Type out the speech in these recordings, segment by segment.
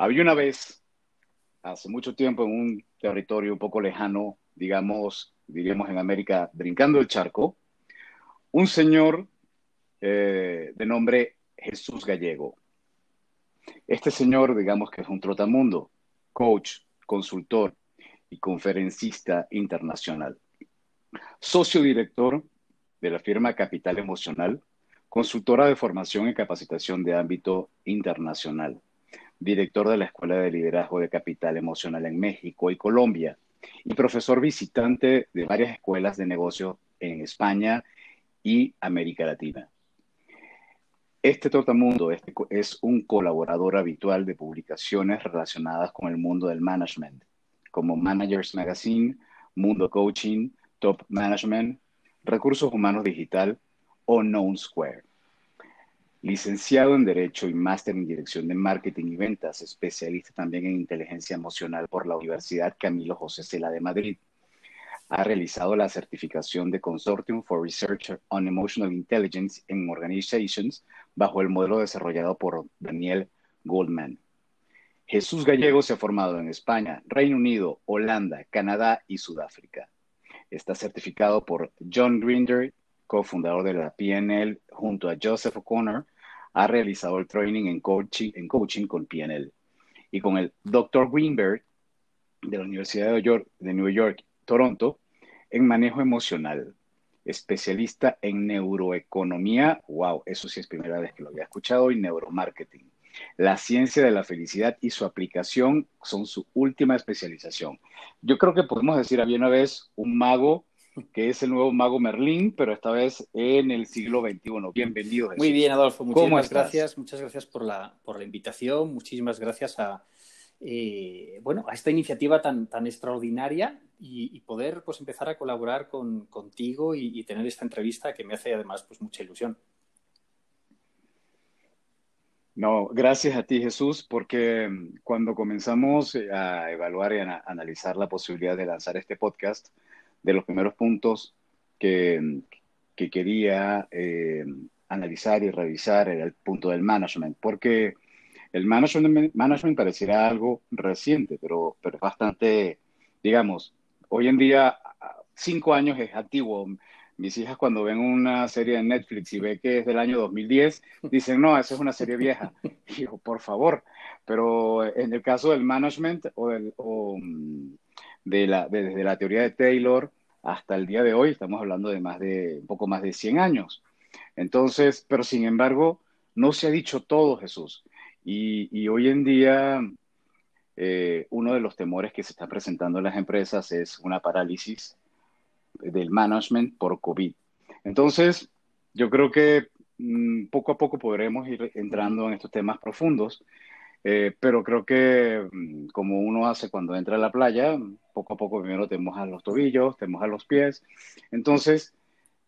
Había una vez, hace mucho tiempo, en un territorio un poco lejano, digamos, diríamos en América, brincando el charco, un señor eh, de nombre Jesús Gallego. Este señor, digamos que es un trotamundo, coach, consultor y conferencista internacional. Socio director de la firma Capital Emocional, consultora de formación y capacitación de ámbito internacional director de la Escuela de Liderazgo de Capital Emocional en México y Colombia, y profesor visitante de varias escuelas de negocio en España y América Latina. Este Trotamundo este es un colaborador habitual de publicaciones relacionadas con el mundo del management, como Managers Magazine, Mundo Coaching, Top Management, Recursos Humanos Digital o Known Square. Licenciado en Derecho y máster en Dirección de Marketing y Ventas, especialista también en inteligencia emocional por la Universidad Camilo José Cela de Madrid. Ha realizado la certificación de Consortium for Research on Emotional Intelligence en Organizations bajo el modelo desarrollado por Daniel Goldman. Jesús Gallego se ha formado en España, Reino Unido, Holanda, Canadá y Sudáfrica. Está certificado por John Grinder cofundador de la PNL, junto a Joseph O'Connor, ha realizado el training en coaching, en coaching con PNL. Y con el Dr. Greenberg de la Universidad de New, York, de New York, Toronto, en manejo emocional, especialista en neuroeconomía, wow, eso sí es primera vez que lo había escuchado, y neuromarketing. La ciencia de la felicidad y su aplicación son su última especialización. Yo creo que podemos decir, había una vez un mago que es el nuevo mago Merlín, pero esta vez en el siglo XXI. Bienvenido. Muy bien, Adolfo. Muchísimas gracias. Muchas gracias por la, por la invitación. Muchísimas gracias a, eh, bueno, a esta iniciativa tan, tan extraordinaria y, poder pues, empezar a colaborar con, contigo y, tener esta entrevista que me hace además pues, mucha ilusión. No, gracias a ti Jesús, porque cuando comenzamos a evaluar y a analizar la posibilidad de lanzar este podcast, de los primeros puntos que, que quería eh, analizar y revisar era el punto del management, porque el management, management pareciera algo reciente, pero, pero bastante, digamos, hoy en día, cinco años es antiguo. Mis hijas cuando ven una serie de Netflix y ve que es del año 2010, dicen, no, esa es una serie vieja. Y digo, por favor, pero en el caso del management o, del, o de la, desde la teoría de Taylor hasta el día de hoy, estamos hablando de más de, un poco más de 100 años. Entonces, pero sin embargo, no se ha dicho todo, Jesús. Y, hoy en día, eh, uno de los temores que se está presentando en las empresas es una parálisis del management por COVID. Entonces, yo creo que mm, poco a poco podremos ir entrando en estos temas profundos eh, pero creo que mm, como uno hace cuando entra a la playa, poco a poco primero te mojas los tobillos, te mojas los pies. Entonces,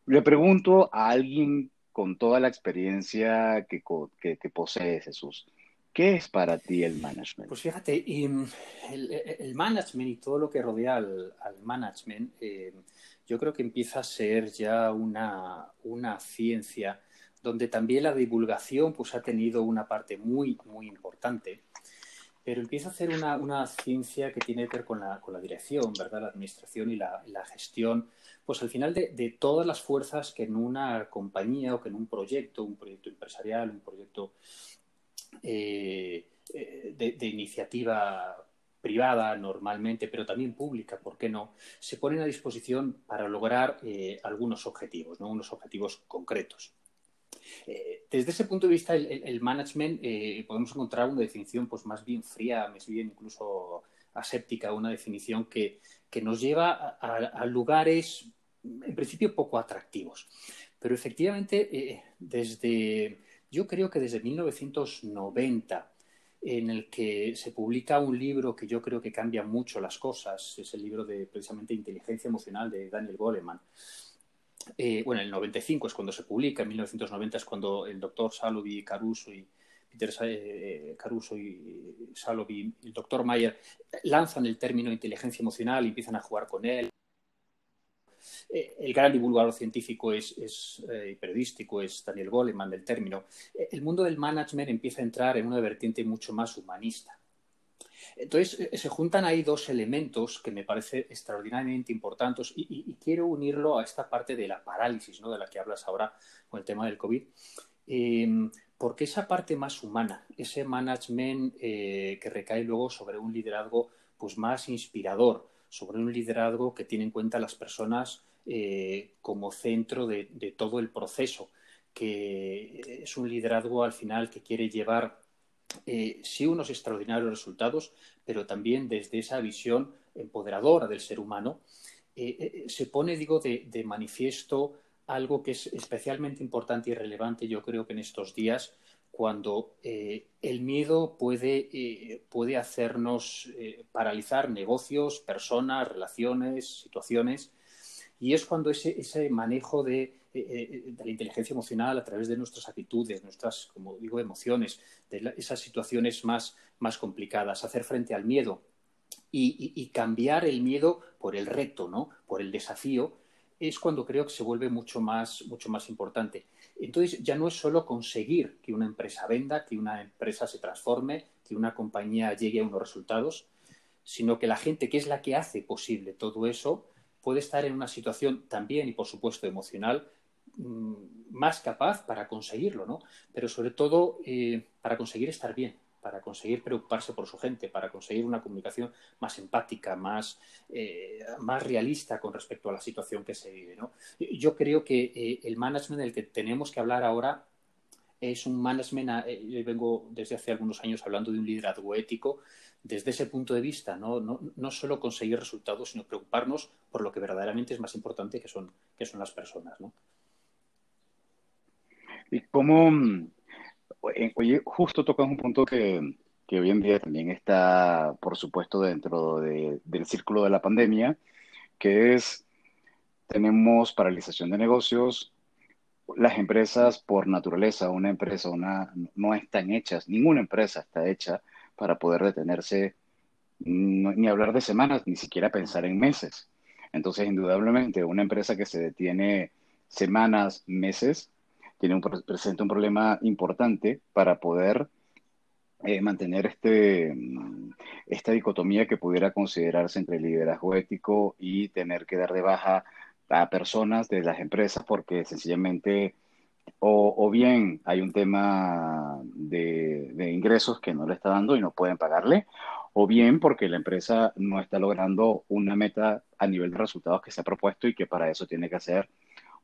le pregunto a alguien con toda la experiencia que, que, que posee Jesús, ¿qué es para ti el management? Pues fíjate, mm, el, el, management y todo lo que rodea al, al management, eh, yo creo que empieza a ser ya una, una ciencia donde también la divulgación pues, ha tenido una parte muy, muy importante. Pero empieza a hacer una, una ciencia que tiene que ver con la, con la dirección, ¿verdad? La administración y la, la gestión, pues al final de, de, todas las fuerzas que en una compañía o que en un proyecto, un proyecto empresarial, un proyecto eh, eh de, de iniciativa privada normalmente, pero también pública, ¿por qué no?, se ponen a disposición para lograr eh, algunos objetivos, ¿no? unos objetivos concretos. Eh, desde ese punto de vista, el, management eh, podemos encontrar una definición pues, más bien fría, más bien incluso aséptica, una definición que, que nos lleva a, lugares, en principio, poco atractivos. Pero efectivamente, eh, desde, yo creo que desde 1990, en el que se publica un libro que yo creo que cambia mucho las cosas, es el libro de precisamente Inteligencia Emocional de Daniel Goleman. Eh, bueno, el 95 es cuando se publica, en 1990 es cuando el doctor Salovey Caruso y Peter eh, Caruso y Salovey el doctor Mayer lanzan el término inteligencia emocional y empiezan a jugar con él. Eh, el gran divulgador científico es, es periodístico es Daniel Goleman del término. el mundo del management empieza a entrar en una vertiente mucho más humanista. Entonces, eh, se juntan ahí dos elementos que me parecen extraordinariamente importantes y, quiero unirlo a esta parte de la parálisis, ¿no? de la que hablas ahora con el tema del COVID. Em, porque esa parte más humana, ese management eh, que recae luego sobre un liderazgo pues, más inspirador, sobre un liderazgo que tiene en cuenta a las personas eh, como centro de, todo el proceso, que es un liderazgo al final que quiere llevar eh, sí unos extraordinarios resultados, pero también desde esa visión empoderadora del ser humano, eh, se pone, digo, de, manifiesto algo que es especialmente importante y relevante, yo creo que en estos días, cuando el miedo puede, puede hacernos paralizar negocios, personas, relaciones, situaciones, y es cuando ese, ese manejo de, eh, eh, de, la inteligencia emocional a través de nuestras actitudes, nuestras, como digo, emociones, de esas situaciones más, más complicadas, hacer frente al miedo y, cambiar el miedo por el reto, ¿no? por el desafío, es cuando creo que se vuelve mucho más, mucho más importante. Entonces ya no es solo conseguir que una empresa venda, que una empresa se transforme, que una compañía llegue a unos resultados, sino que la gente que es la que hace posible todo eso puede estar en una situación también y por supuesto emocional mm, más capaz para conseguirlo, ¿no? Pero sobre todo eh, para conseguir estar bien, para conseguir preocuparse por su gente, para conseguir una comunicación más empática, más, eh, más realista con respecto a la situación que se vive. Yo creo que eh, el management del que tenemos que hablar ahora es un management, yo vengo desde hace algunos años hablando de un liderazgo ético, desde ese punto de vista, no, no, no, solo conseguir resultados, sino preocuparnos por lo que verdaderamente es más importante, que son, que son las personas. ¿no? Y cómo, eh, oye, justo tocas un punto que, que, hoy en día también está, por supuesto, dentro de, del círculo de la pandemia, que es, tenemos paralización de negocios, las empresas por naturaleza, una empresa una, no están hechas, ninguna empresa está hecha para poder detenerse, ni hablar de semanas, ni siquiera pensar en meses. Entonces, indudablemente, una empresa que se detiene semanas, meses, tiene presenta un problema importante para poder eh, mantener este, esta dicotomía que pudiera considerarse entre liderazgo ético y tener que dar de baja a personas de las empresas porque sencillamente o, bien hay un tema de, ingresos que no le está dando y no pueden pagarle, o bien porque la empresa no está logrando una meta a nivel de resultados que se ha propuesto y que para eso tiene que hacer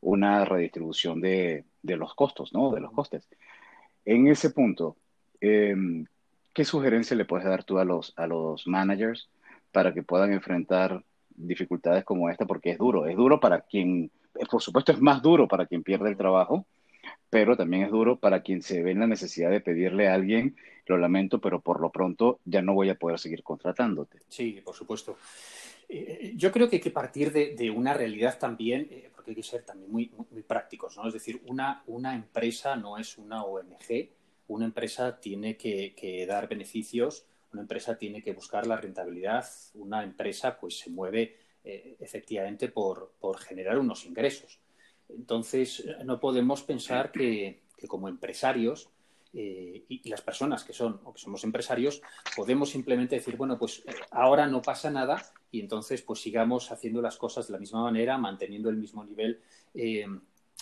una redistribución de, los costos, ¿no? De los costes. En ese punto, em, ¿qué sugerencia le puedes dar tú a los, a los managers para que puedan enfrentar dificultades como esta? Porque es duro, es duro para quien, por supuesto es más duro para quien pierde el trabajo, pero también es duro para quien se ve en la necesidad de pedirle a alguien, lo lamento, pero por lo pronto ya no voy a poder seguir contratándote. Sí, por supuesto. Eh, yo creo que hay que partir de, una realidad también, eh, porque hay que ser también muy, muy, prácticos, ¿no? Es decir, una, una, empresa no es una ONG, una empresa tiene que, dar beneficios, una empresa tiene que buscar la rentabilidad, una empresa pues se mueve eh, efectivamente por, por generar unos ingresos. Entonces, no podemos pensar que, como empresarios eh, y, las personas que son o que somos empresarios podemos simplemente decir, bueno, pues eh, ahora no pasa nada y entonces pues sigamos haciendo las cosas de la misma manera, manteniendo el mismo nivel eh,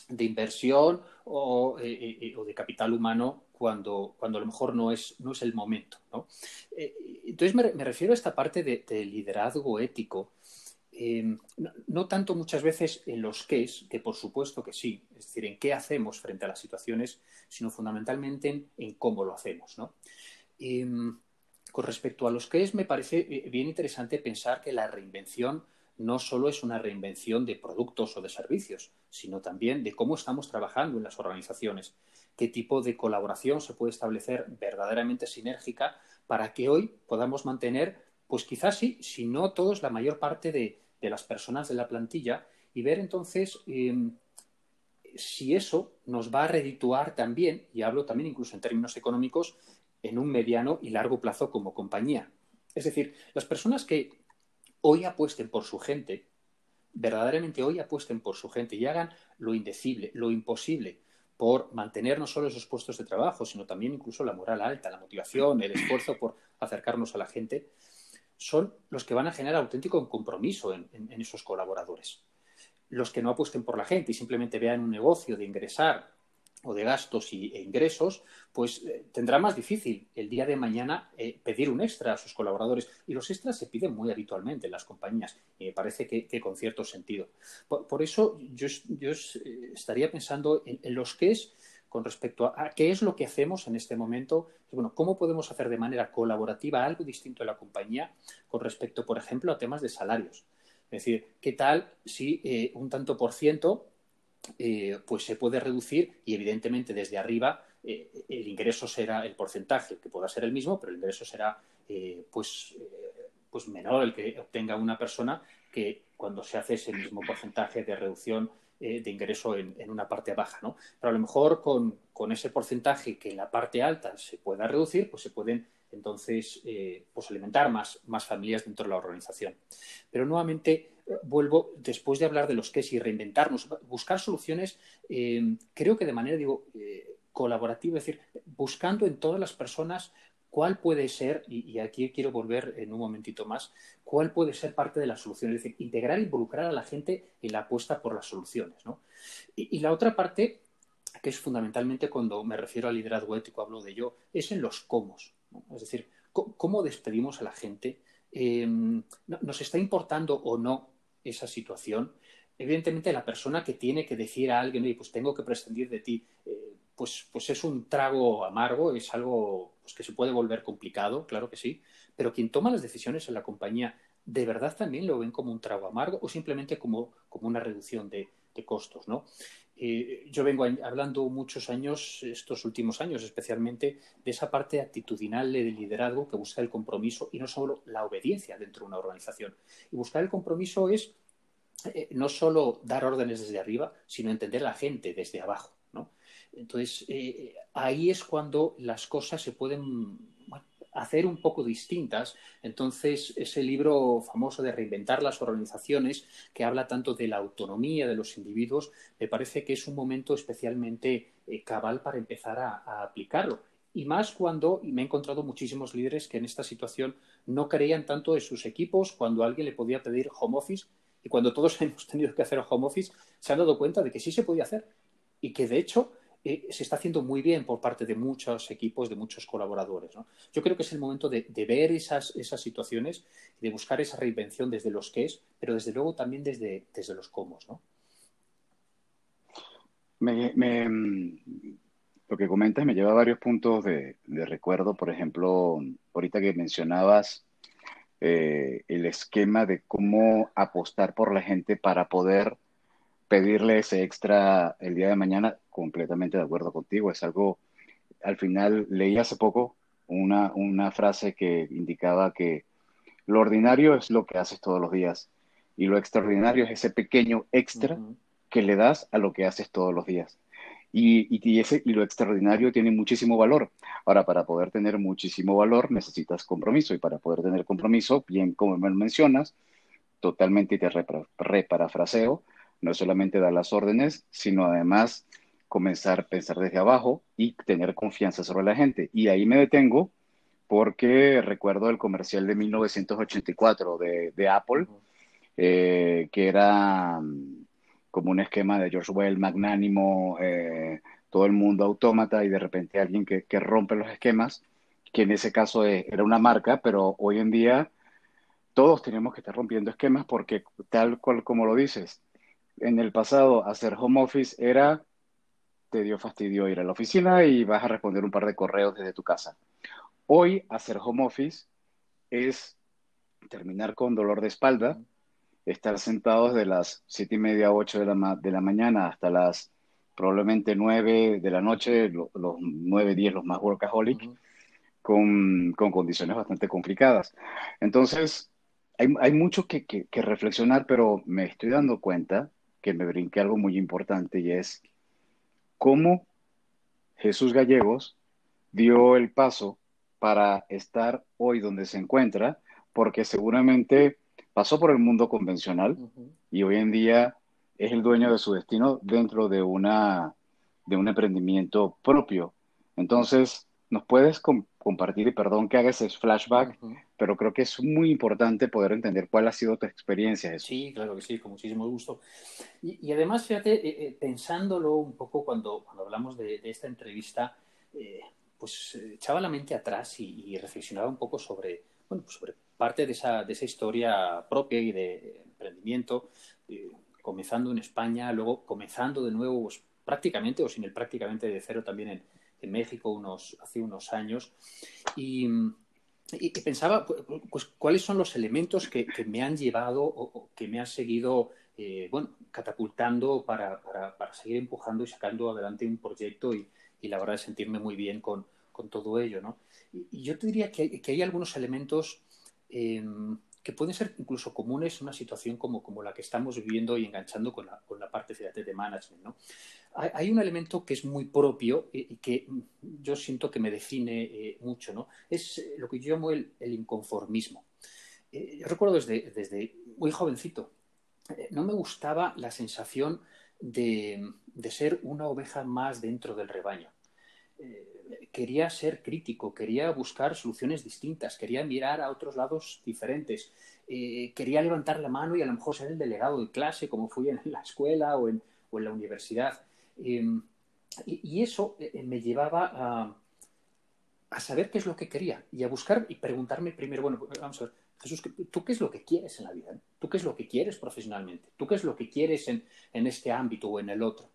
de inversión o, de capital humano cuando, cuando a lo mejor no es, no es el momento. entonces me, refiero a esta parte de, de liderazgo ético Em, no, tanto muchas veces en los qué que por supuesto que sí, es decir, en qué hacemos frente a las situaciones, sino fundamentalmente en, cómo lo hacemos. Em, con respecto a los qué me parece eh, bien interesante pensar que la reinvención no solo es una reinvención de productos o de servicios, sino también de cómo estamos trabajando en las organizaciones, qué tipo de colaboración se puede establecer verdaderamente sinérgica para que hoy podamos mantener, pues quizás sí, si no todos, la mayor parte de, de las personas de la plantilla y ver entonces em, si eso nos va a redituar también, y hablo también incluso en términos económicos, en un mediano y largo plazo como compañía. Es decir, las personas que hoy apuesten por su gente, verdaderamente hoy apuesten por su gente y hagan lo indecible, lo imposible, por mantener no solo esos puestos de trabajo, sino también incluso la moral alta, la motivación, el esfuerzo por acercarnos a la gente, son los que van a generar auténtico compromiso en, esos colaboradores. Los que no apuesten por la gente y simplemente vean un negocio de ingresar o de gastos y, e ingresos, pues eh, tendrá más difícil el día de mañana eh, pedir un extra a sus colaboradores. Y los extras se piden muy habitualmente en las compañías me parece que, con cierto sentido. Por, eso yo, eh, estaría pensando en, en los que es con respecto a, qué es lo que hacemos en este momento, bueno, cómo podemos hacer de manera colaborativa algo distinto en la compañía con respecto, por ejemplo, a temas de salarios. Es decir, ¿qué tal si eh, un tanto por ciento eh, pues se puede reducir y evidentemente desde arriba eh, el ingreso será el porcentaje, que pueda ser el mismo, pero el ingreso será pues, pues menor el que obtenga una persona que cuando se hace ese mismo porcentaje de reducción eh, de ingreso en, una parte baja, ¿no? Pero a lo mejor con, ese porcentaje que en la parte alta se pueda reducir, pues se pueden entonces eh, pues alimentar más, más familias dentro de la organización. Pero nuevamente eh, vuelvo, después de hablar de los es y reinventarnos, buscar soluciones, creo que de manera, digo, colaborativa, es decir, buscando en todas las personas cuál puede ser, y, aquí quiero volver en un momentito más, cuál puede ser parte de la solución, es decir, integrar e involucrar a la gente en la apuesta por las soluciones. ¿no? Y, la otra parte, que es fundamentalmente cuando me refiero al liderazgo ético, hablo de ello, es en los cómo. Es decir, cómo despedimos a la gente, em, nos está importando o no esa situación. Evidentemente, la persona que tiene que decir a alguien, pues tengo que prescindir de ti, eh, pues, pues es un trago amargo, es algo pues, que se puede volver complicado, claro que sí, pero quien toma las decisiones en la compañía, ¿de verdad también lo ven como un trago amargo o simplemente como, como una reducción de, costos? ¿no? Eh, yo vengo hablando muchos años, estos últimos años especialmente, de esa parte actitudinal del liderazgo que busca el compromiso y no solo la obediencia dentro de una organización. Y buscar el compromiso es eh, no solo dar órdenes desde arriba, sino entender a la gente desde abajo. Entonces, eh, ahí es cuando las cosas se pueden hacer un poco distintas. Entonces, ese libro famoso de reinventar las organizaciones, que habla tanto de la autonomía de los individuos, me parece que es un momento especialmente eh, cabal para empezar a, aplicarlo. Y más cuando, me he encontrado muchísimos líderes que en esta situación no creían tanto en sus equipos, cuando alguien le podía pedir home office, y cuando todos hemos tenido que hacer home office, se han dado cuenta de que sí se podía hacer. Y que de hecho eh, se está haciendo muy bien por parte de muchos equipos, de muchos colaboradores. Yo creo que es el momento de, ver esas, esas situaciones de buscar esa reinvención desde los qué es, pero desde luego también desde, desde los cómo. lo que comentas me lleva a varios puntos de, recuerdo. Por ejemplo, ahorita que mencionabas eh, el esquema de cómo apostar por la gente para poder pedirle ese extra el día de mañana, completamente de acuerdo contigo. Es algo, al final leí hace poco una, una frase que indicaba que lo ordinario es lo que haces todos los días y lo extraordinario es ese pequeño extra que le das a lo que haces todos los días. Y, y, ese, y lo extraordinario tiene muchísimo valor. Ahora, para poder tener muchísimo valor necesitas compromiso y para poder tener compromiso, bien como me mencionas, totalmente te reparafraseo, no solamente dar las órdenes, sino además comenzar a pensar desde abajo y tener confianza sobre la gente. Y ahí me detengo porque recuerdo el comercial de 1984 de, Apple, eh, que era mm, como un esquema de George Well, magnánimo, eh, todo el mundo autómata y de repente alguien que, que, rompe los esquemas, que en ese caso eh, era una marca, pero hoy en día todos tenemos que estar rompiendo esquemas porque tal cual como lo dices, en el pasado hacer home office era, te dio fastidio ir a la oficina y vas a responder un par de correos desde tu casa. Hoy hacer home office es terminar con dolor de espalda, estar sentado desde las siete y media, ocho de la, de la mañana hasta las probablemente nueve de la noche, los nueve, diez, los más workaholic, con, con, condiciones bastante complicadas. Entonces, hay, hay mucho que, que, que, reflexionar, pero me estoy dando cuenta que me brinque algo muy importante y es cómo Jesús Gallegos dio el paso para estar hoy donde se encuentra, porque seguramente pasó por el mundo convencional y hoy en día es el dueño de su destino dentro de, una, de un emprendimiento propio. Entonces, ¿nos puedes compartir y perdón que haga ese flashback, pero creo que es muy importante poder entender cuál ha sido tu experiencia. Sí, claro que sí, con muchísimo gusto. Y, además, fíjate, eh, eh, pensándolo un poco cuando, cuando hablamos de, esta entrevista, eh, pues echaba la mente atrás y, reflexionaba un poco sobre, bueno, pues sobre parte de esa, de esa historia propia y de emprendimiento, comenzando en España, luego comenzando de nuevo pues, prácticamente o sin el prácticamente de cero también en, México unos, hace unos años. Y, pensaba, pues, cuáles son los elementos que, me han llevado o, que me han seguido, eh, bueno, catapultando para, para, seguir empujando y sacando adelante un proyecto y, y la verdad sentirme muy bien con, con todo ello, ¿no? Y, yo te diría que, que hay algunos elementos eh, que pueden ser incluso comunes una situación como, como la que estamos viviendo y enganchando con la, con la parte de management. ¿no? Hay, un elemento que es muy propio y, que yo siento que me define eh, mucho, ¿no? es eh, lo que yo llamo el, inconformismo. Eh, yo recuerdo desde, desde muy jovencito, no me gustaba la sensación de, de, ser una oveja más dentro del rebaño quería ser crítico, quería buscar soluciones distintas, quería mirar a otros lados diferentes, eh, quería levantar la mano y a lo mejor ser el delegado de clase, como fui en la escuela o en, la universidad. Em, y, eso eh, me llevaba a, saber qué es lo que quería y a buscar y preguntarme primero, bueno, vamos a ver, Jesús, ¿tú qué es lo que quieres en la vida? ¿Tú qué es lo que quieres profesionalmente? ¿Tú qué es lo que quieres en este ámbito o en el otro?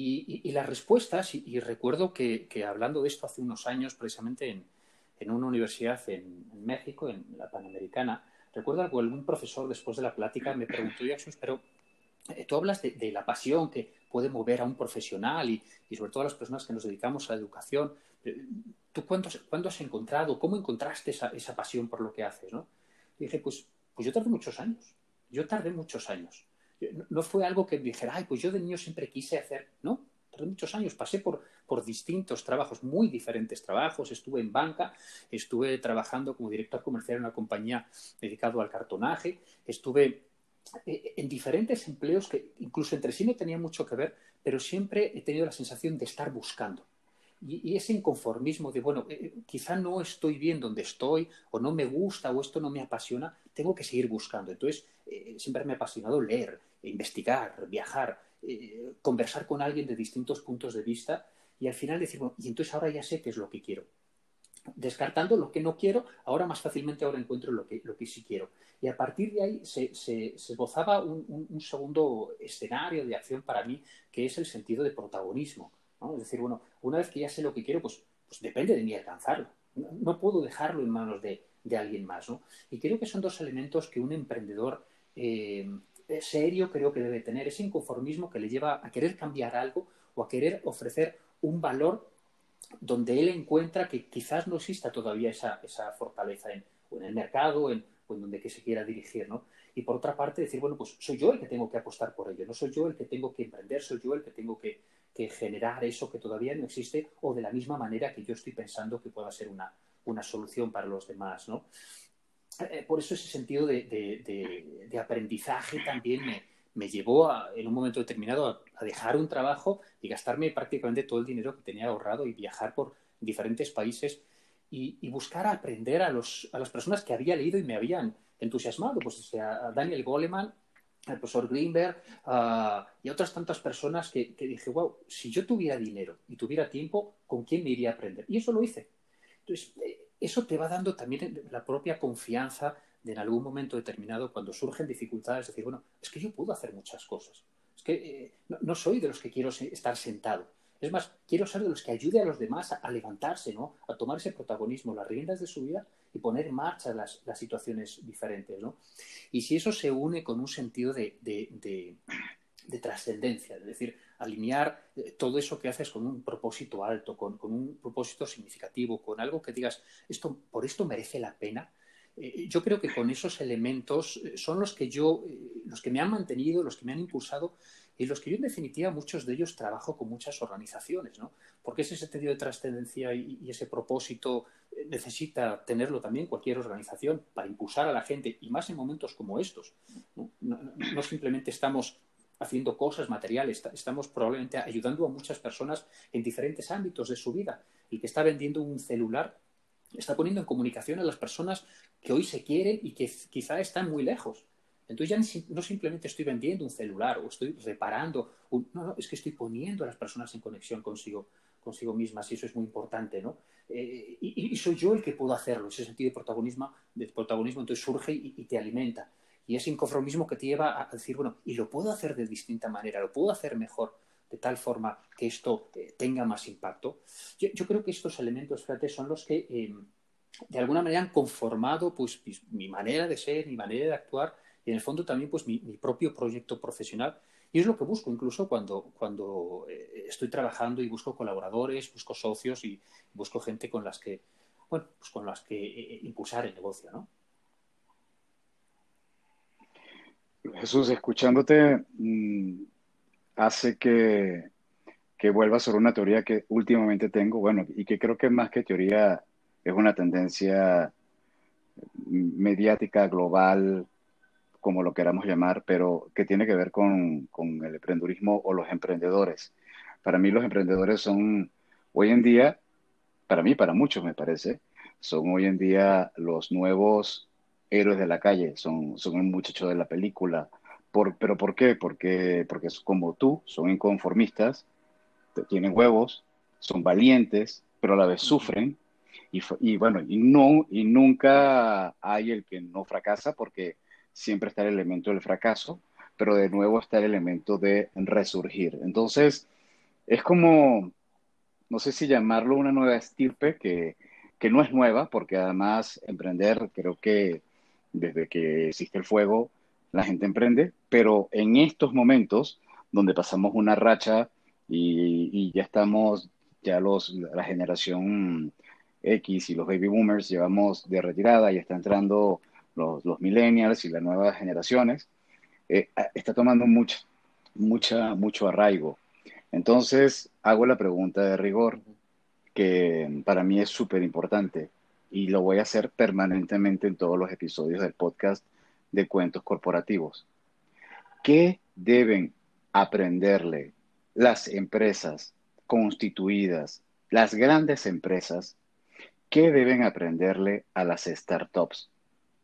Y, las respuestas, y, recuerdo que, hablando de esto hace unos años, precisamente en, una universidad en, México, en la Panamericana, recuerdo que algún profesor después de la plática me preguntó, Jesús, pero eh, tú hablas de, la pasión que puede mover a un profesional y, sobre todo a las personas que nos dedicamos a la educación. ¿Tú cuándo, has encontrado, cómo encontraste esa, pasión por lo que haces? ¿no? Y dije, pues, pues yo tardé muchos años. Yo tardé muchos años no fue algo que dijera, ay, pues yo de niño siempre quise hacer, no, tardé muchos años, pasé por, por distintos trabajos, muy diferentes trabajos, estuve en banca, estuve trabajando como director comercial en una compañía dedicada al cartonaje, estuve eh, en diferentes empleos que incluso entre sí no tenían mucho que ver, pero siempre he tenido la sensación de estar buscando. Y, ese inconformismo de, bueno, eh, quizá no estoy bien donde estoy, o no me gusta, o esto no me apasiona, tengo que seguir buscando. Entonces, eh, siempre me ha apasionado leer, investigar, viajar, eh, conversar con alguien de distintos puntos de vista y al final decir, bueno, y entonces ahora ya sé qué es lo que quiero. Descartando lo que no quiero, ahora más fácilmente ahora encuentro lo que, lo que sí quiero. Y a partir de ahí se, se, esbozaba un, segundo escenario de acción para mí, que es el sentido de protagonismo. Es decir, bueno, una vez que ya sé lo que quiero, pues, pues depende de mí alcanzarlo. No, puedo dejarlo en manos de, de alguien más. ¿no? Y creo que son dos elementos que un emprendedor eh, serio creo que debe tener, ese inconformismo que le lleva a querer cambiar algo o a querer ofrecer un valor donde él encuentra que quizás no exista todavía esa, esa fortaleza en, en el mercado en, o en donde que se quiera dirigir, ¿no? Y por otra parte decir, bueno, pues soy yo el que tengo que apostar por ello, no soy yo el que tengo que emprender, soy yo el que tengo que, que generar eso que todavía no existe o de la misma manera que yo estoy pensando que pueda ser una, una solución para los demás, ¿no? Eh, por eso ese sentido de, aprendizaje también me, llevó en un momento determinado a, dejar un trabajo y gastarme prácticamente todo el dinero que tenía ahorrado y viajar por diferentes países y, buscar aprender a, los, a las personas que había leído y me habían entusiasmado, pues a Daniel Goleman, al profesor Greenberg y a otras tantas personas que, que, dije, wow, si yo tuviera dinero y tuviera tiempo, ¿con quién me iría a aprender? Y eso lo hice. Entonces, eh, eso te va dando también la propia confianza de en algún momento determinado, cuando surgen dificultades, decir, bueno, es que yo puedo hacer muchas cosas. Es que eh, no, soy de los que quiero estar sentado. Es más, quiero ser de los que ayude a los demás a, levantarse, ¿no? A tomar ese protagonismo, las riendas de su vida y poner en marcha las, situaciones diferentes, ¿no? Y si eso se une con un sentido de, de trascendencia, es decir, alinear eh, todo eso que haces con un propósito alto, con, un propósito significativo, con algo que digas, esto, por esto merece la pena. Eh, yo creo que con esos elementos eh, son los que yo, los que me han mantenido, los que me han impulsado y los que yo en definitiva muchos de ellos trabajo con muchas organizaciones, ¿no? Porque ese sentido de trascendencia y, ese propósito necesita tenerlo también cualquier organización para impulsar a la gente y más en momentos como estos. no simplemente estamos haciendo cosas materiales, estamos probablemente ayudando a muchas personas en diferentes ámbitos de su vida. El que está vendiendo un celular está poniendo en comunicación a las personas que hoy se quieren y que quizá están muy lejos. Entonces ya no simplemente estoy vendiendo un celular o estoy reparando, no, no, es que estoy poniendo a las personas en conexión consigo, consigo mismas y eso es muy importante, ¿no? Eh, y, soy yo el que puedo hacerlo, ese sentido de protagonismo, de protagonismo entonces surge y, te alimenta. Y ese inconformismo que te lleva a decir, bueno, y lo puedo hacer de distinta manera, lo puedo hacer mejor, de tal forma que esto eh, tenga más impacto. Yo, creo que estos elementos, fíjate, son los que eh, de alguna manera han conformado pues, mi manera de ser, mi manera de actuar y en el fondo también pues mi, propio proyecto profesional. Y es lo que busco incluso cuando, cuando eh, estoy trabajando y busco colaboradores, busco socios y busco gente con las que, bueno, pues con las que eh, impulsar el negocio, ¿no? Jesús, escuchándote mm, hace que, que vuelva sobre una teoría que últimamente tengo, bueno, y que creo que más que teoría es una tendencia mediática global como lo queramos llamar, pero que tiene que ver con, con el emprendedurismo o los emprendedores. Para mí los emprendedores son hoy en día, para mí, para muchos me parece, son hoy en día los nuevos héroes de la calle, son, son un muchacho de la película. Por, ¿Pero por qué? Porque, porque como tú, son inconformistas, tienen huevos, son valientes, pero a la vez sufren. Y, y bueno, y, no, y nunca hay el que no fracasa porque siempre está el elemento del fracaso, pero de nuevo está el elemento de resurgir. Entonces, es como, no sé si llamarlo una nueva estirpe, que, que no es nueva, porque además emprender, creo que desde que existe el fuego, la gente emprende, pero en estos momentos donde pasamos una racha y, ya estamos, ya los, la generación X y los baby boomers llevamos de retirada y está entrando los, millennials y las nuevas generaciones, eh, está tomando mucha, mucha, mucho arraigo. Entonces, hago la pregunta de rigor, que para mí es súper importante y lo voy a hacer permanentemente en todos los episodios del podcast de cuentos corporativos. ¿Qué deben aprenderle las empresas constituidas, las grandes empresas? ¿Qué deben aprenderle a las startups?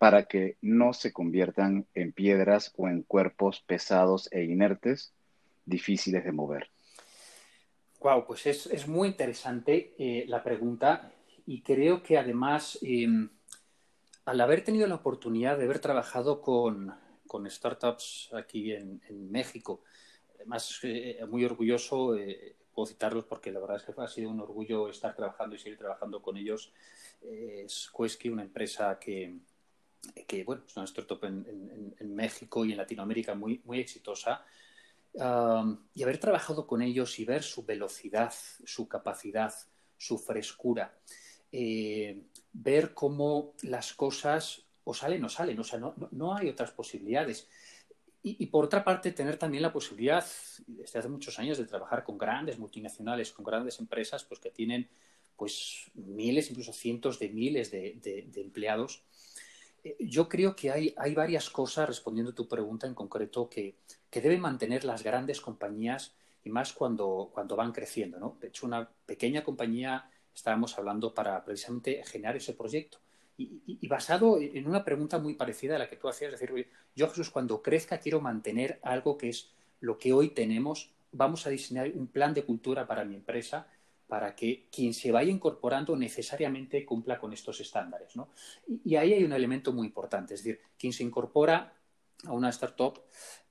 para que no se conviertan en piedras o en cuerpos pesados e inertes, difíciles de mover. Wow, pues es, muy interesante eh, la pregunta y creo que además, em, al haber tenido la oportunidad de haber trabajado con, startups aquí en, México, además eh, muy orgulloso, eh, puedo citarlos porque la verdad es que ha sido un orgullo estar trabajando y seguir trabajando con ellos. es Quesky, una empresa que, que bueno, es una startup en, México y en Latinoamérica muy, muy exitosa. y haber trabajado con ellos y ver su velocidad, su capacidad, su frescura, eh, ver cómo las cosas o salen o salen, o sea, no, no, hay otras posibilidades. Y, por otra parte, tener también la posibilidad, desde hace muchos años, de trabajar con grandes multinacionales, con grandes empresas, pues que tienen pues miles, incluso cientos de miles de, de empleados eh, yo creo que hay, hay, varias cosas, respondiendo a tu pregunta en concreto, que, que, deben mantener las grandes compañías y más cuando, cuando van creciendo. ¿no? De hecho, una pequeña compañía estábamos hablando para precisamente generar ese proyecto. Y, basado en una pregunta muy parecida a la que tú hacías, decir, yo Jesús, cuando crezca quiero mantener algo que es lo que hoy tenemos, vamos a diseñar un plan de cultura para mi empresa para que quien se vaya incorporando necesariamente cumpla con estos estándares. ¿no? Y, ahí hay un elemento muy importante, es decir, quien se incorpora a una startup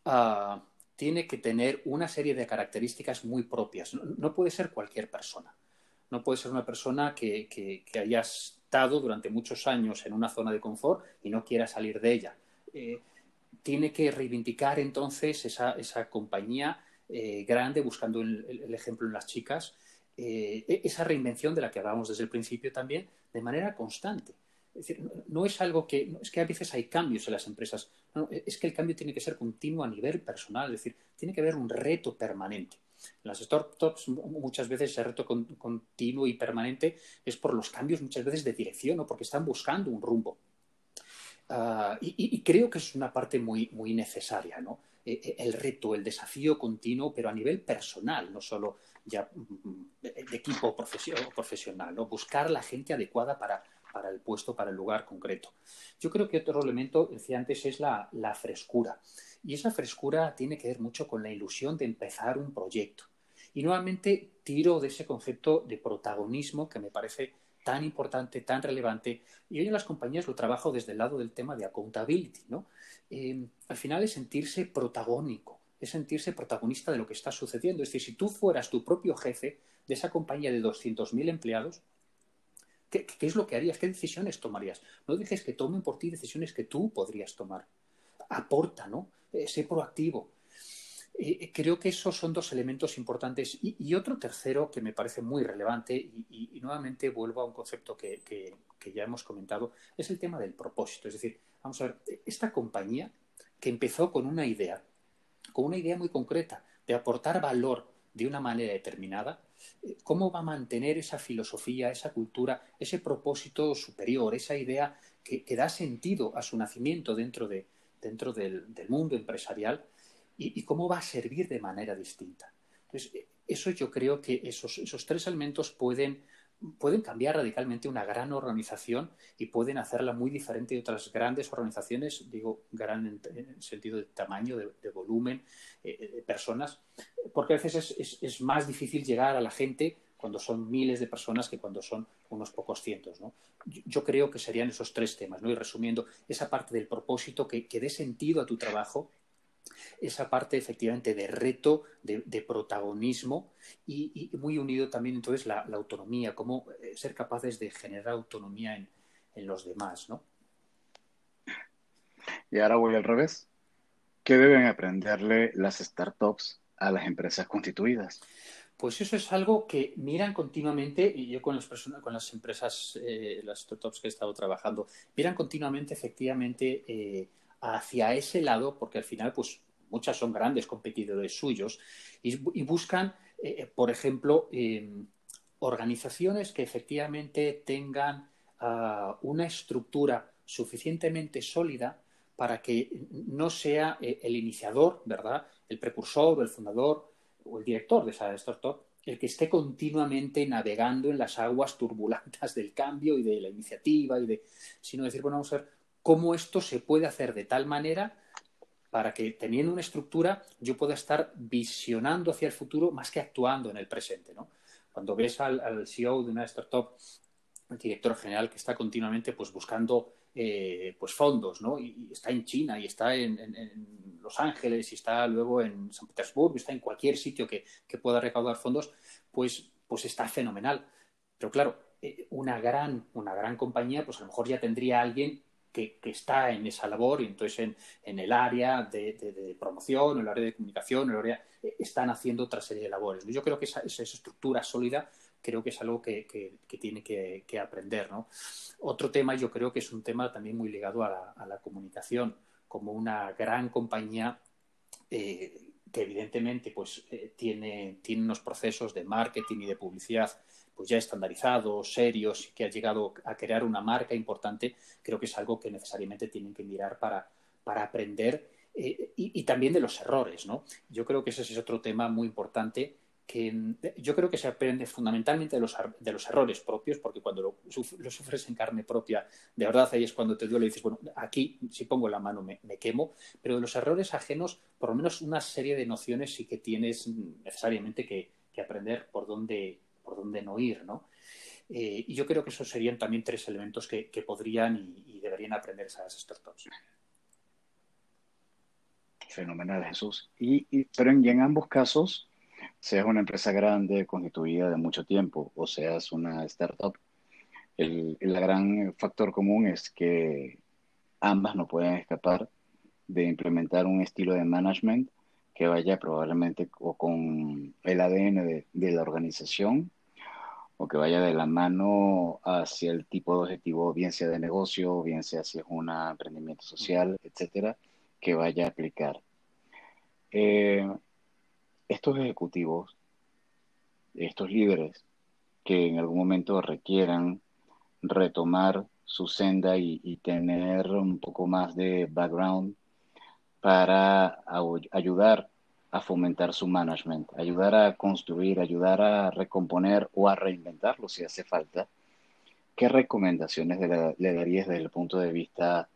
ah, tiene que tener una serie de características muy propias. No, puede ser cualquier persona. No puede ser una persona que, que, haya estado durante muchos años en una zona de confort y no quiera salir de ella. Eh, tiene que reivindicar entonces esa, esa compañía eh, grande, buscando el, ejemplo en las chicas, eh, e-, esa reinvención de la que hablábamos desde el principio también, de manera constante. Es decir, no, es algo que, es que a veces hay cambios en las empresas, es que el cambio tiene que ser continuo a nivel personal, es decir, tiene que haber un reto permanente. Las startups muchas veces ese reto continuo y permanente es por los cambios muchas veces de dirección o porque están buscando un rumbo. Ah, y, creo que es una parte muy, muy necesaria, ¿no? E, e, el reto, el desafío continuo, pero a nivel personal, no solo ya mm, de, equipo profesional, ¿no? buscar la gente adecuada para, para el puesto, para el lugar concreto. Yo creo que otro elemento, decía antes, es la, frescura. Y esa frescura tiene que ver mucho con la ilusión de empezar un proyecto. Y nuevamente tiro de ese concepto de protagonismo que me parece tan importante, tan relevante. Y hoy en las compañías lo trabajo desde el lado del tema de accountability. ¿no? Eh, al final es sentirse protagónico, es sentirse protagonista de lo que está sucediendo. Es decir, si tú fueras tu propio jefe de esa compañía de 200.000 empleados, ¿qué, es lo que harías? ¿Qué decisiones tomarías? No dejes que tomen por ti decisiones que tú podrías tomar. Aporta, ¿no? Eh, sé proactivo. Eh, creo que esos son dos elementos importantes. Y, otro tercero que me parece muy relevante, y, nuevamente vuelvo a un concepto que, ya hemos comentado, es el tema del propósito. Es decir, vamos a ver, esta compañía que empezó con una idea, con una idea muy concreta de aportar valor de una manera determinada, eh, ¿cómo va a mantener esa filosofía, esa cultura, ese propósito superior, esa idea que, da sentido a su nacimiento dentro, de, dentro del mundo empresarial? y, cómo va a servir de manera distinta. Entonces, eso yo creo que esos, esos tres elementos pueden, pueden cambiar radicalmente una gran organización y pueden hacerla muy diferente de otras grandes organizaciones, digo gran en, el sentido de tamaño, de, volumen, eh, de personas, porque a veces es, más difícil llegar a la gente cuando son miles de personas que cuando son unos pocos cientos. ¿no? Yo, creo que serían esos tres temas, ¿no? y resumiendo, esa parte del propósito que, que dé sentido a tu trabajo esa parte efectivamente de reto, de, protagonismo y, muy unido también entonces la, autonomía, cómo eh, ser capaces de generar autonomía en, los demás, ¿no? Y ahora voy al revés. ¿Qué deben aprenderle las startups a las empresas constituidas? Pues eso es algo que miran continuamente, y yo con las personas, con las empresas, eh, las startups que he estado trabajando, miran continuamente efectivamente eh, hacia ese lado, porque al final, pues muchas son grandes competidores suyos, y, buscan, eh, por ejemplo, em, organizaciones que efectivamente tengan ah, una estructura suficientemente sólida para que no sea eh, el iniciador, ¿verdad? El precursor, el fundador o el director de esa startup el que esté continuamente navegando en las aguas turbulentas del cambio y de la iniciativa y de, sino decir, bueno, vamos a ver cómo esto se puede hacer de tal manera para que teniendo una estructura yo pueda estar visionando hacia el futuro más que actuando en el presente. ¿no? Cuando ves al, CEO de una startup, el director general que está continuamente pues, buscando eh, pues fondos, ¿no? Y, está en China y está en, Los Ángeles y está luego en San Petersburgo, y está en cualquier sitio que, pueda recaudar fondos, pues, pues está fenomenal. Pero claro, eh, una gran, una gran compañía, pues a lo mejor ya tendría alguien que, está en esa labor y entonces en, el área de, promoción, en el área de comunicación, en el área, eh, están haciendo otra serie de labores. Yo creo que esa, estructura sólida creo que es algo que, tiene que, aprender. Otro tema yo creo que es un tema también muy ligado a la, comunicación, como una gran compañía eh, que evidentemente pues, eh, tiene, tiene unos procesos de marketing y de publicidad pues ya estandarizados, serios, que ha llegado a crear una marca importante, creo que es algo que necesariamente tienen que mirar para, para aprender eh, y, también de los errores, ¿no? Yo creo que ese es otro tema muy importante que yo creo que se aprende fundamentalmente de los, de los errores propios, porque cuando lo, sufres en carne propia, de verdad ahí es cuando te duele y dices, bueno, aquí si pongo la mano me, me, quemo, pero de los errores ajenos, por lo menos una serie de nociones sí que tienes necesariamente que, que aprender por dónde, por dónde no ir, ¿no? Eh, y yo creo que esos serían también tres elementos que, podrían y, deberían aprender esas startups. Fenomenal, Jesús. Y, pero en, en ambos casos, seas una empresa grande, constituida de mucho tiempo, o seas una startup, el, el gran factor común es que ambas no pueden escapar de implementar un estilo de management que vaya probablemente o con el ADN de, la organización o que vaya de la mano hacia el tipo de objetivo, bien sea de negocio, bien sea si es un emprendimiento social, etcétera, que vaya a aplicar. Eh, estos ejecutivos, estos líderes que en algún momento requieran retomar su senda y tener un poco más de background para ayudar a fomentar su management, ayudar a construir, ayudar a recomponer o a reinventarlo si hace falta. ¿qué recomendaciones le darías desde el punto de vista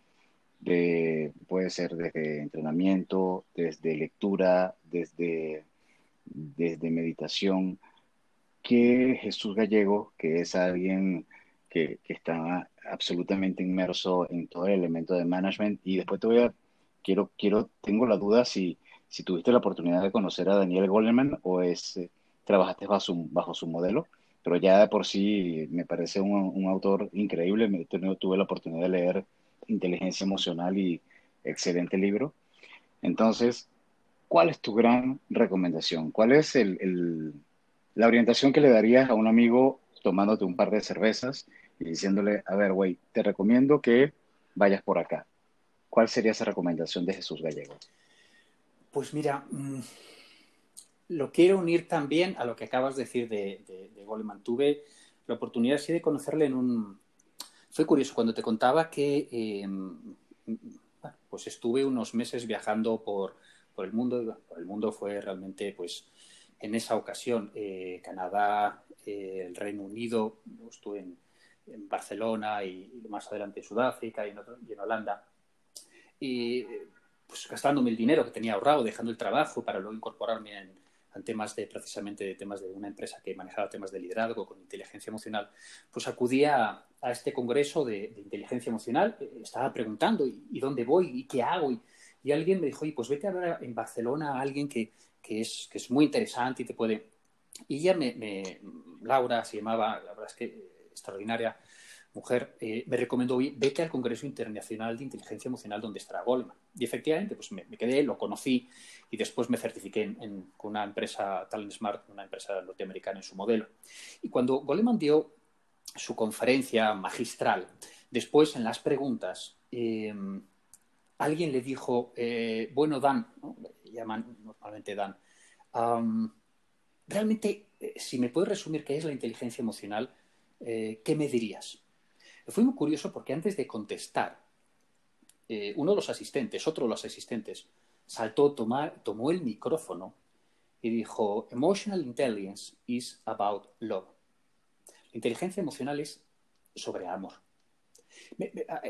de, puede ser desde entrenamiento, desde lectura, desde, desde meditación, que Jesús Gallego, que es alguien que, que, está absolutamente inmerso en todo el elemento de management, y después te voy quiero, quiero, tengo la duda si, si tuviste la oportunidad de conocer a Daniel Goleman o es, eh, trabajaste bajo su, bajo su modelo, pero ya por sí me parece un, autor increíble, me, tuve la oportunidad de leer Inteligencia Emocional y excelente libro. Entonces, ¿cuál es tu gran recomendación? ¿Cuál es la orientación que le darías a un amigo tomándote un par de cervezas y diciéndole, a ver, güey, te recomiendo que vayas por acá? ¿Cuál sería esa recomendación de Jesús Gallego? Pues mira, mmm, lo quiero unir también a lo que acabas de decir de, de, Goleman. Tuve la oportunidad sí de conocerle en un, fue curioso cuando te contaba que eh, pues estuve unos meses viajando por, por, el mundo. Por el mundo fue realmente, pues, en esa ocasión, eh, Canadá, eh, el Reino Unido, estuve en, Barcelona y, más adelante en Sudáfrica y en, y en Holanda. Y pues gastándome el dinero que tenía ahorrado, dejando el trabajo para luego incorporarme en, en temas de precisamente de temas de una empresa que manejaba temas de liderazgo con inteligencia emocional, pues acudía a, a este congreso de, de, inteligencia emocional, eh, estaba preguntando ¿y, y, dónde voy y qué hago y, y alguien me dijo, y pues vete a ver en Barcelona a alguien que, que, es, que es muy interesante y te puede... Y ella me, me, Laura se llamaba, la verdad es que extraordinaria mujer, eh, me recomendó, vete al Congreso Internacional de Inteligencia Emocional donde estará Goleman. Y efectivamente, pues me, quedé, lo conocí y después me certifiqué en, con una empresa, Talent Smart, una empresa norteamericana en su modelo. Y cuando Goleman dio su conferencia magistral, después en las preguntas, eh, alguien le dijo, eh, bueno, Dan, le llaman normalmente Dan, realmente, eh, si me puedes resumir qué es la inteligencia emocional, ¿qué me dirías? Fue muy curioso porque antes de contestar, eh, uno de los asistentes, otro de los asistentes, saltó, tomar, tomó el micrófono y dijo, Emotional intelligence is about love. La inteligencia emocional es sobre amor.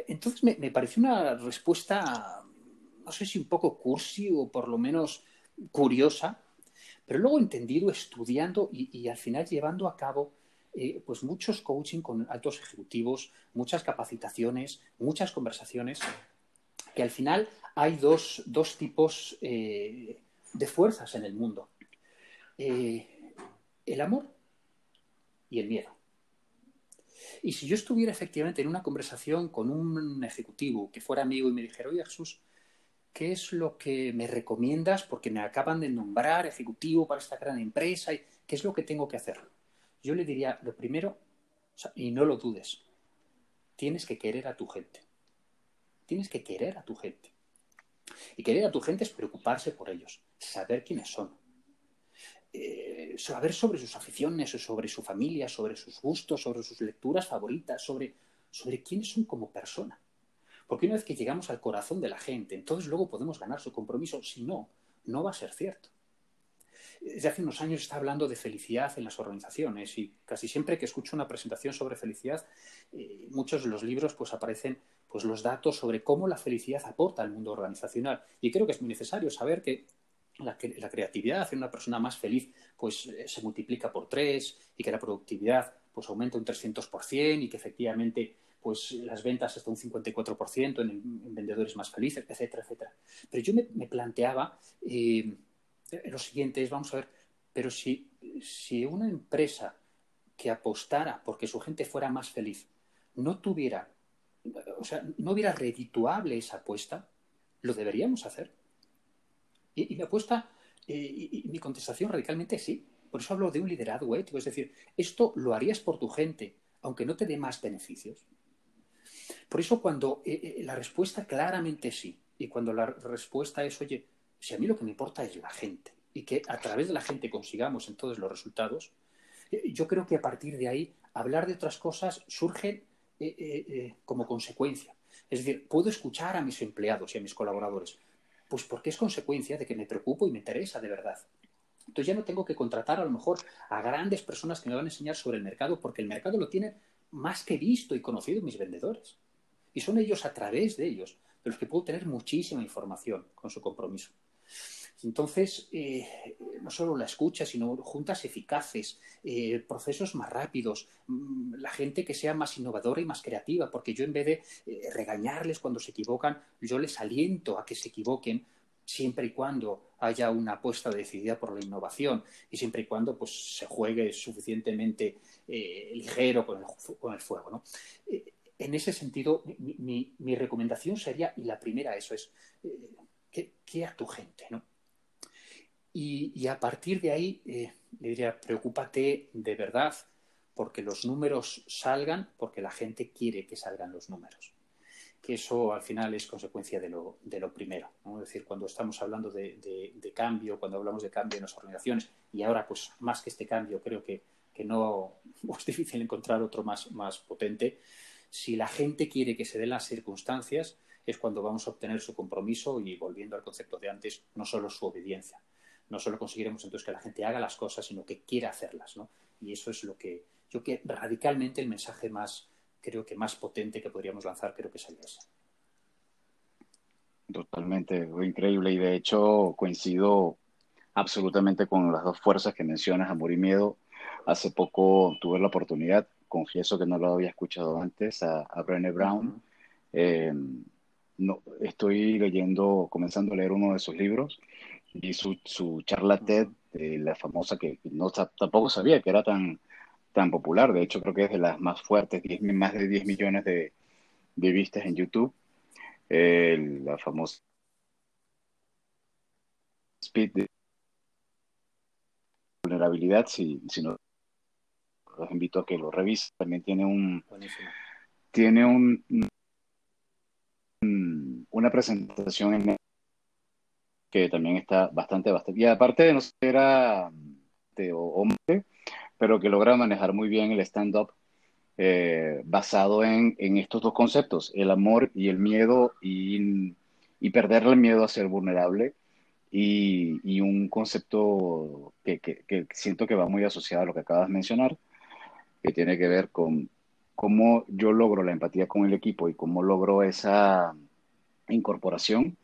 Entonces me, pareció una respuesta, no sé si un poco cursi o por lo menos curiosa, pero luego entendido, estudiando y al final llevando a cabo eh, pues muchos coaching con altos ejecutivos, muchas capacitaciones, muchas conversaciones, que al final hay dos, dos tipos eh, de fuerzas en el mundo. Eh, el amor y el miedo. Y si yo estuviera efectivamente en una conversación con un ejecutivo que fuera amigo y me dijera, oye Jesús, ¿qué es lo que me recomiendas? Porque me acaban de nombrar ejecutivo para esta gran empresa qué es lo que tengo que hacer. Yo le diría, lo primero, y no lo dudes, tienes que querer a tu gente. Tienes que querer a tu gente. Y querer a tu gente es preocuparse por ellos, saber quiénes son, eh, saber sobre sus aficiones, sobre su familia, sobre sus gustos, sobre sus lecturas favoritas, sobre, sobre quiénes son como persona. Porque una vez que llegamos al corazón de la gente, entonces luego podemos ganar su compromiso. Si no, no va a ser cierto desde hace unos años está hablando de felicidad en las organizaciones y casi siempre que escucho una presentación sobre felicidad, eh, muchos de los libros pues aparecen pues los datos sobre cómo la felicidad aporta al mundo organizacional. Y creo que es muy necesario saber que la, la creatividad hace una persona más feliz pues eh, se multiplica por tres y que la productividad pues aumenta un 300% y que efectivamente pues las ventas hasta un 54% en, en vendedores más felices, etcétera, etcétera. Pero yo me, me planteaba eh, lo siguiente es, vamos a ver, pero si, si una empresa que apostara porque su gente fuera más feliz no tuviera, o sea, no hubiera redituable esa apuesta, lo deberíamos hacer. Y, mi apuesta, eh, y, y, mi contestación radicalmente sí. Por eso hablo de un liderazgo ético. Es decir, esto lo harías por tu gente, aunque no te dé más beneficios. Por eso cuando eh, eh, la respuesta claramente sí, y cuando la respuesta es, oye, si a mí lo que me importa es la gente y que a través de la gente consigamos entonces los resultados, eh, yo creo que a partir de ahí hablar de otras cosas surge eh, eh, como consecuencia. Es decir, puedo escuchar a mis empleados y a mis colaboradores, pues porque es consecuencia de que me preocupo y me interesa de verdad. Entonces ya no tengo que contratar a lo mejor a grandes personas que me van a enseñar sobre el mercado, porque el mercado lo tiene más que visto y conocido mis vendedores. Y son ellos a través de ellos de los que puedo tener muchísima información con su compromiso. Entonces, eh, no solo la escucha, sino juntas eficaces, eh, procesos más rápidos, mm, la gente que sea más innovadora y más creativa, porque yo en vez de eh, regañarles cuando se equivocan, yo les aliento a que se equivoquen siempre y cuando haya una apuesta decidida por la innovación y siempre y cuando pues, se juegue suficientemente ligero con el, fuego. en ese sentido, mi, recomendación sería, y la primera eso es, que, a tu gente, ¿no? Y, a partir de ahí, eh, le diría, preocúpate de verdad porque los números salgan, porque la gente quiere que salgan los números. Que eso al final es consecuencia de lo, de primero. Es decir, cuando estamos hablando de, cambio, cuando hablamos de cambio en las organizaciones, y ahora, pues más que este cambio, creo que, que no es difícil encontrar otro más, más potente. Si la gente quiere que se den las circunstancias, es cuando vamos a obtener su compromiso y, volviendo al concepto de antes, no solo su obediencia no solo conseguiremos entonces que la gente haga las cosas, sino que quiera hacerlas, ¿no? Y eso es lo que yo que radicalmente el mensaje más, creo que más potente que podríamos lanzar, creo que sería ese. Totalmente, increíble. Y de hecho coincido absolutamente con las dos fuerzas que mencionas, amor y miedo. Hace poco tuve la oportunidad, confieso que no lo había escuchado antes, a, Brené Brown. Eh, no, estoy leyendo, comenzando a leer uno de sus libros y su, su charla TED, la famosa que no tampoco sabía que era tan, tan popular. De hecho, creo que es de las más fuertes, más de 10 millones de, de vistas en YouTube. la famosa Speed de vulnerabilidad, si, si no los invito a que lo revisen. También tiene un tiene un, una presentación en que también está bastante, bastante. Y aparte de no ser de hombre, pero que logra manejar muy bien el stand-up eh, basado en, en, estos dos conceptos, el amor y el miedo y, y perderle el miedo a ser vulnerable. Y, y un concepto que, que, que, siento que va muy asociado a lo que acabas de mencionar, que tiene que ver con cómo yo logro la empatía con el equipo y cómo logro esa incorporación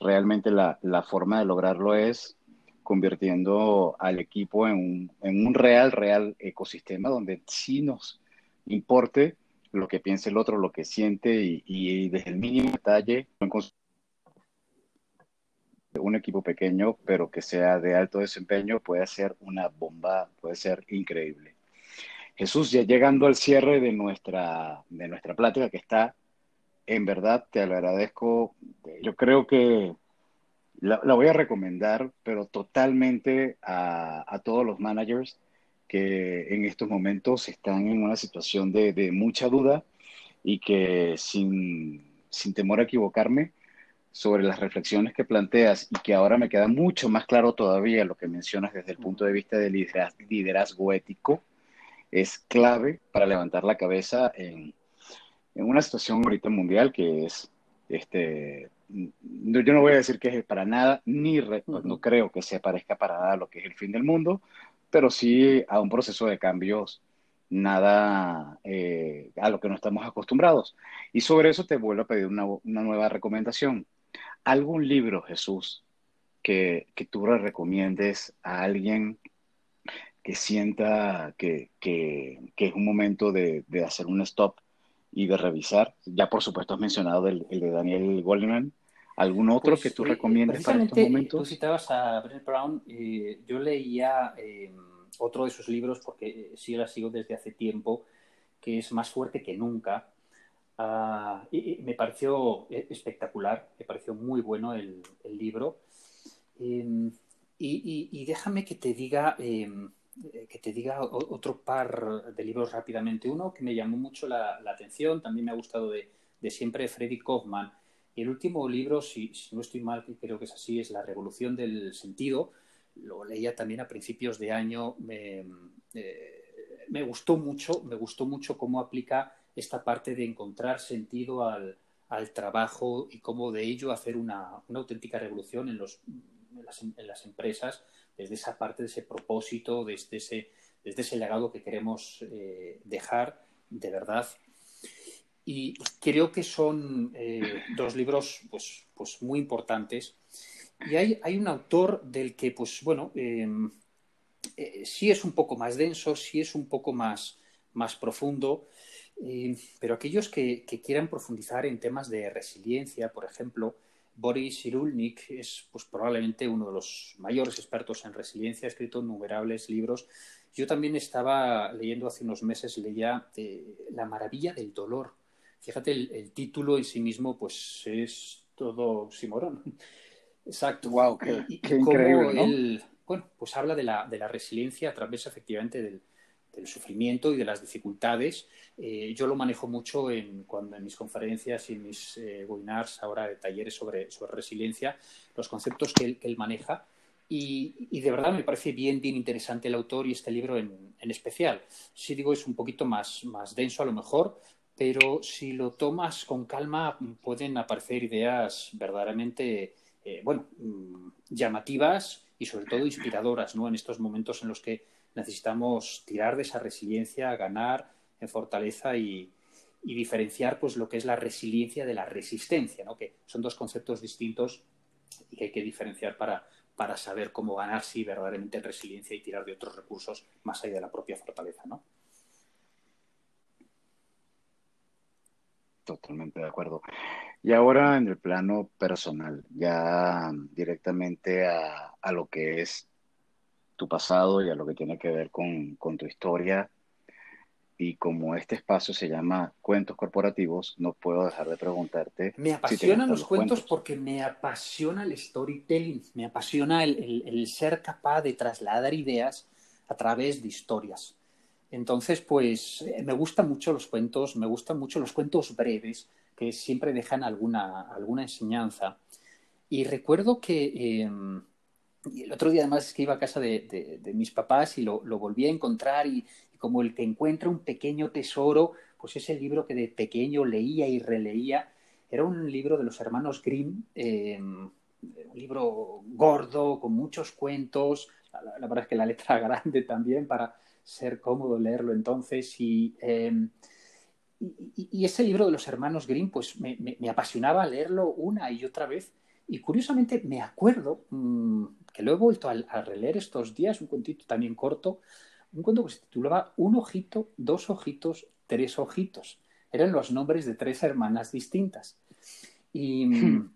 realmente la, la, forma de lograrlo es convirtiendo al equipo en un, en un real, real ecosistema donde sí nos importe lo que piense el otro, lo que siente y, desde el mínimo detalle un equipo pequeño, pero que sea de alto desempeño, puede ser una bomba, puede ser increíble. Jesús, ya llegando al cierre de nuestra, de nuestra plática, que está en verdad te lo agradezco. Yo creo que la, voy a recomendar, pero totalmente a, todos los managers que en estos momentos están en una situación de, mucha duda y que sin, sin, temor a equivocarme sobre las reflexiones que planteas y que ahora me queda mucho más claro todavía lo que mencionas desde el punto de vista del liderazgo ético, es clave para levantar la cabeza en, en una situación ahorita mundial que es, este, yo no voy a decir que es para nada, ni no creo que se parezca para nada a lo que es el fin del mundo, pero sí a un proceso de cambios nada eh, a lo que no estamos acostumbrados. Y sobre eso te vuelvo a pedir una, una nueva recomendación. ¿Algún libro, Jesús, que, que tú le recomiendes a alguien que sienta que, que, que es un momento de, de hacer un stop y de revisar. Ya por supuesto has mencionado el, de Daniel Goldman. ¿Algún otro pues, que tú recomiendes para estos momentos? Tú citabas a Brené Brown. yo leía em, otro de sus libros porque eh, sí la sigo desde hace tiempo, que es Más fuerte que nunca. Ah, y, me pareció eh, espectacular, me pareció muy bueno el, libro. Em, y, y, déjame que te diga em, eh, que te diga otro par de libros rápidamente. Uno que me llamó mucho la, atención, también me ha gustado de, siempre, Freddy Kaufman. Y el último libro, si, no estoy mal, creo que es así, es La Revolución del Sentido. Lo leía también a principios de año. Me, eh, me gustó mucho, me gustó mucho cómo aplica esta parte de encontrar sentido al, trabajo y cómo de ello hacer una, auténtica revolución en, los, en las empresas desde esa parte, de ese propósito, desde ese, desde ese legado que queremos eh, dejar de verdad. Y creo que son eh, dos libros pues, pues muy importantes. Y hay, hay, un autor del que, pues bueno, em, eh, sí es un poco más denso, sí es un poco más, más profundo, pero aquellos que, que, quieran profundizar en temas de resiliencia, por ejemplo, Boris Cyrulnik es pues, probablemente uno de los mayores expertos en resiliencia, ha escrito innumerables libros. Yo también estaba leyendo hace unos meses, leía La maravilla del dolor. Fíjate, el, título en sí mismo pues es todo simorón. Exacto. Wow, qué, increíble, bueno, pues habla de la, de la resiliencia a través efectivamente del, del sufrimiento y de las dificultades. Eh, yo lo manejo mucho en, cuando en mis conferencias y en mis eh, webinars, ahora de talleres sobre, sobre resiliencia, los conceptos que él, maneja. Y, y, de verdad me parece bien, bien interesante el autor y este libro en, en, especial. Sí digo, es un poquito más, más denso a lo mejor, pero si lo tomas con calma pueden aparecer ideas verdaderamente, eh, bueno, mm, llamativas y sobre todo inspiradoras, ¿no? En estos momentos en los que necesitamos tirar de esa resiliencia, ganar en fortaleza y, diferenciar pues lo que es la resiliencia de la resistencia, ¿no? que son dos conceptos distintos y que hay que diferenciar para, para saber cómo ganar sí verdaderamente en resiliencia y tirar de otros recursos más allá de la propia fortaleza, ¿no? Totalmente de acuerdo. Y ahora en el plano personal, ya directamente a, a lo que es tu pasado y a lo que tiene que ver con, tu historia. Y como este espacio se llama Cuentos Corporativos, no puedo dejar de preguntarte. Me apasionan los, cuentos, porque me apasiona el storytelling, me apasiona el, ser capaz de trasladar ideas a través de historias. Entonces, pues eh, me gustan mucho los cuentos, me gustan mucho los cuentos breves, que siempre dejan alguna, alguna enseñanza. Y recuerdo que em, y el otro día además es que iba a casa de, mis papás y lo, volví a encontrar y, como el que encuentra un pequeño tesoro, pues ese libro que de pequeño leía y releía. Era un libro de los hermanos Grimm, em, un libro gordo, con muchos cuentos. La, verdad es que la letra grande también para ser cómodo leerlo entonces. Em, y, y, ese libro de los hermanos Grimm, pues me, me apasionaba leerlo una y otra vez y curiosamente me acuerdo mm, que lo he vuelto a, releer estos días, un cuentito también corto, un cuento que se titulaba Un ojito, dos ojitos, tres ojitos. Eran los nombres de tres hermanas distintas. Y. Hmm.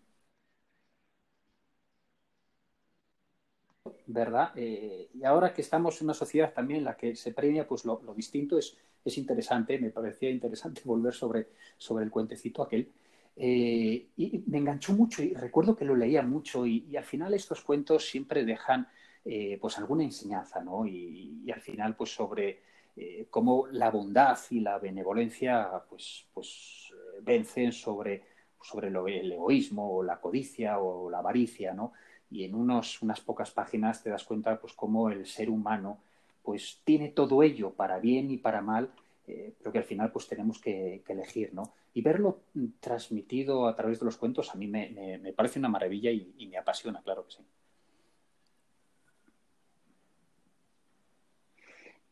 ¿Verdad? Eh, y ahora que estamos en una sociedad también en la que se premia pues lo, distinto, es, es, interesante, me parecía interesante volver sobre, sobre el cuentecito aquel. Eh, y me enganchó mucho y recuerdo que lo leía mucho y, al final estos cuentos siempre dejan eh, pues alguna enseñanza, ¿no? Y, al final pues sobre eh, cómo la bondad y la benevolencia pues, pues vencen sobre, sobre lo, el egoísmo o la codicia o la avaricia, ¿no? Y en unos, unas pocas páginas te das cuenta pues cómo el ser humano pues tiene todo ello para bien y para mal pero que al final pues tenemos que, elegir, ¿no? Y verlo transmitido a través de los cuentos a mí me, parece una maravilla y, me apasiona, claro que sí.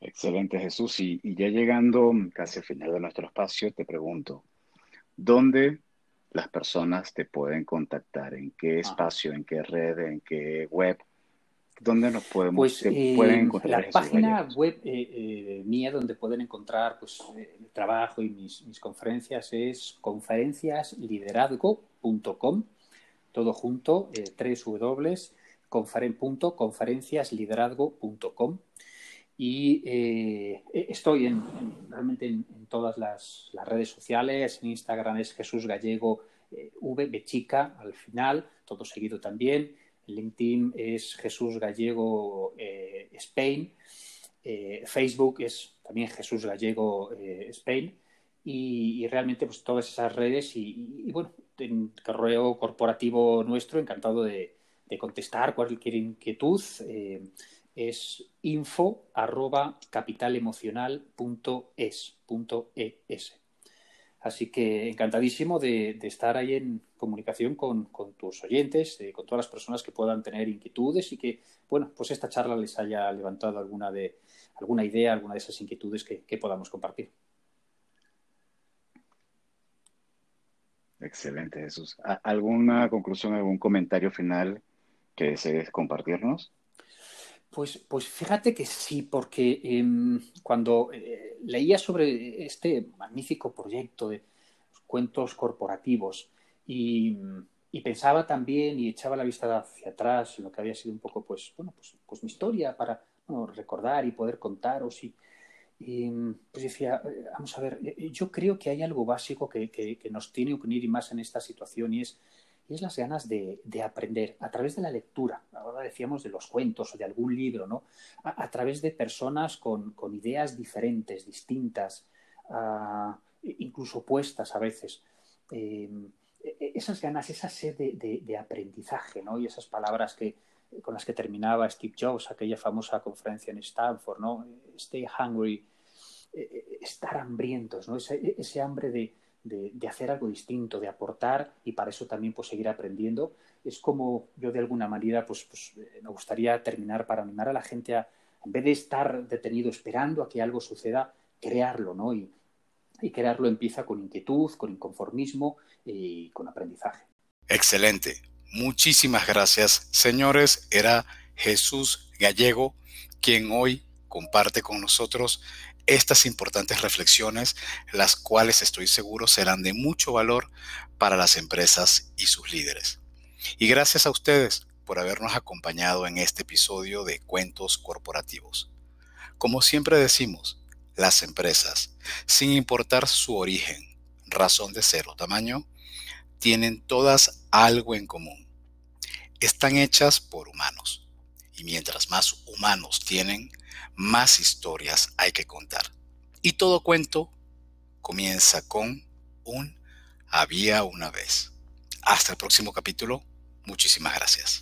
Excelente, Jesús. Y, ya llegando casi al final de nuestro espacio, te pregunto, ¿dónde las personas te pueden contactar? ¿En qué espacio? ¿En qué red? ¿En qué web? ¿Dónde nos podemos pues, eh, encontrar? La página web eh, eh, mía donde pueden encontrar pues, el trabajo y mis, conferencias es conferenciasliderazgo.com, todo junto, tres w, conferenciasliderazgo.com. Y estoy en, realmente en, todas las, redes sociales, en Instagram es Jesús Gallego V, chica al final, todo seguido también. LinkedIn es Jesús Gallego eh, Spain. Eh, Facebook es también Jesús Gallego eh, Spain. Y, realmente pues todas esas redes y, bueno, en correo corporativo nuestro, encantado de, contestar cualquier inquietud. es info arroba capitalemocional.es. Así que encantadísimo de, estar ahí en comunicación con, tus oyentes, eh, con todas las personas que puedan tener inquietudes y que, bueno, pues esta charla les haya levantado alguna, de, alguna idea, alguna de esas inquietudes que, que podamos compartir. Excelente, Jesús. ¿Alguna conclusión, algún comentario final que desees compartirnos? Pues, pues fíjate que sí, porque em, cuando eh, leía sobre este magnífico proyecto de cuentos corporativos y, pensaba también y echaba la vista hacia atrás en lo que había sido un poco, pues, bueno, pues, pues mi historia para recordar y poder contaros y, y pues decía, eh, vamos a ver, eh, yo creo que hay algo básico que, que, nos tiene que unir más en esta situación y es, y es las ganas de, de, aprender a través de la lectura. Ahora decíamos de los cuentos o de algún libro, ¿no? A, través de personas con, con, ideas diferentes, distintas, uh, incluso opuestas a veces. Eh, e, esas ganas, esa sed de, de, de, aprendizaje, ¿no? Y esas palabras que, con las que terminaba Steve Jobs, aquella famosa conferencia en Stanford, ¿no? Stay hungry, estar hambrientos, ¿no? Ese, ese hambre de, de, hacer algo distinto, de aportar y para eso también pues seguir aprendiendo. Es como yo de alguna manera pues, pues eh, me gustaría terminar para animar a la gente a, en vez de estar detenido esperando a que algo suceda, crearlo, ¿no? Y, y crearlo empieza con inquietud, con inconformismo y con aprendizaje. Excelente. Muchísimas gracias, señores. Era Jesús Gallego quien hoy comparte con nosotros estas importantes reflexiones, las cuales estoy seguro serán de mucho valor para las empresas y sus líderes. Y gracias a ustedes por habernos acompañado en este episodio de Cuentos Corporativos. Como siempre decimos, las empresas, sin importar su origen, razón de ser o tamaño, tienen todas algo en común. Están hechas por humanos. Y mientras más humanos tienen, más historias hay que contar. Y todo cuento comienza con un había una vez. Hasta el próximo capítulo. Muchísimas gracias.